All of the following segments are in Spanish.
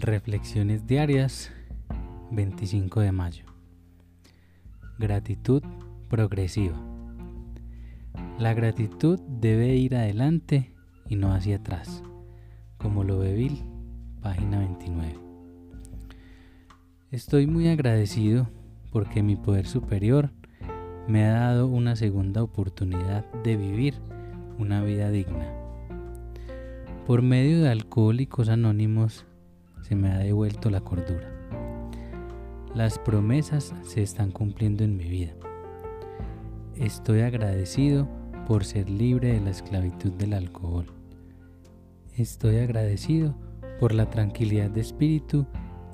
Reflexiones diarias 25 de mayo. Gratitud progresiva. La gratitud debe ir adelante y no hacia atrás, como lo ve Bill, página 29. Estoy muy agradecido porque mi poder superior me ha dado una segunda oportunidad de vivir una vida digna. Por medio de Alcohólicos Anónimos se me ha devuelto la cordura. Las promesas se están cumpliendo en mi vida. Estoy agradecido por ser libre de la esclavitud del alcohol. Estoy agradecido por la tranquilidad de espíritu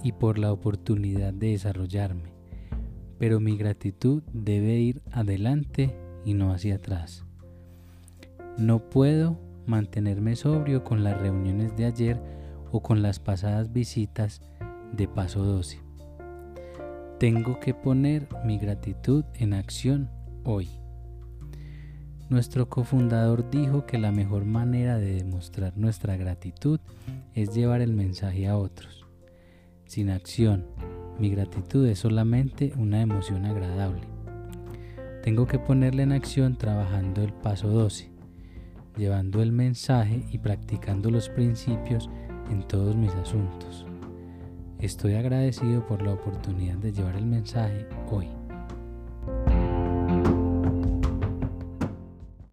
y por la oportunidad de desarrollarme. Pero mi gratitud debe ir adelante y no hacia atrás. No puedo mantenerme sobrio con las reuniones de ayer o con las pasadas visitas de paso 12. Tengo que poner mi gratitud en acción hoy. Nuestro cofundador dijo que la mejor manera de demostrar nuestra gratitud es llevar el mensaje a otros. Sin acción, mi gratitud es solamente una emoción agradable. Tengo que ponerla en acción trabajando el paso 12, llevando el mensaje y practicando los principios en todos mis asuntos. Estoy agradecido por la oportunidad de llevar el mensaje hoy.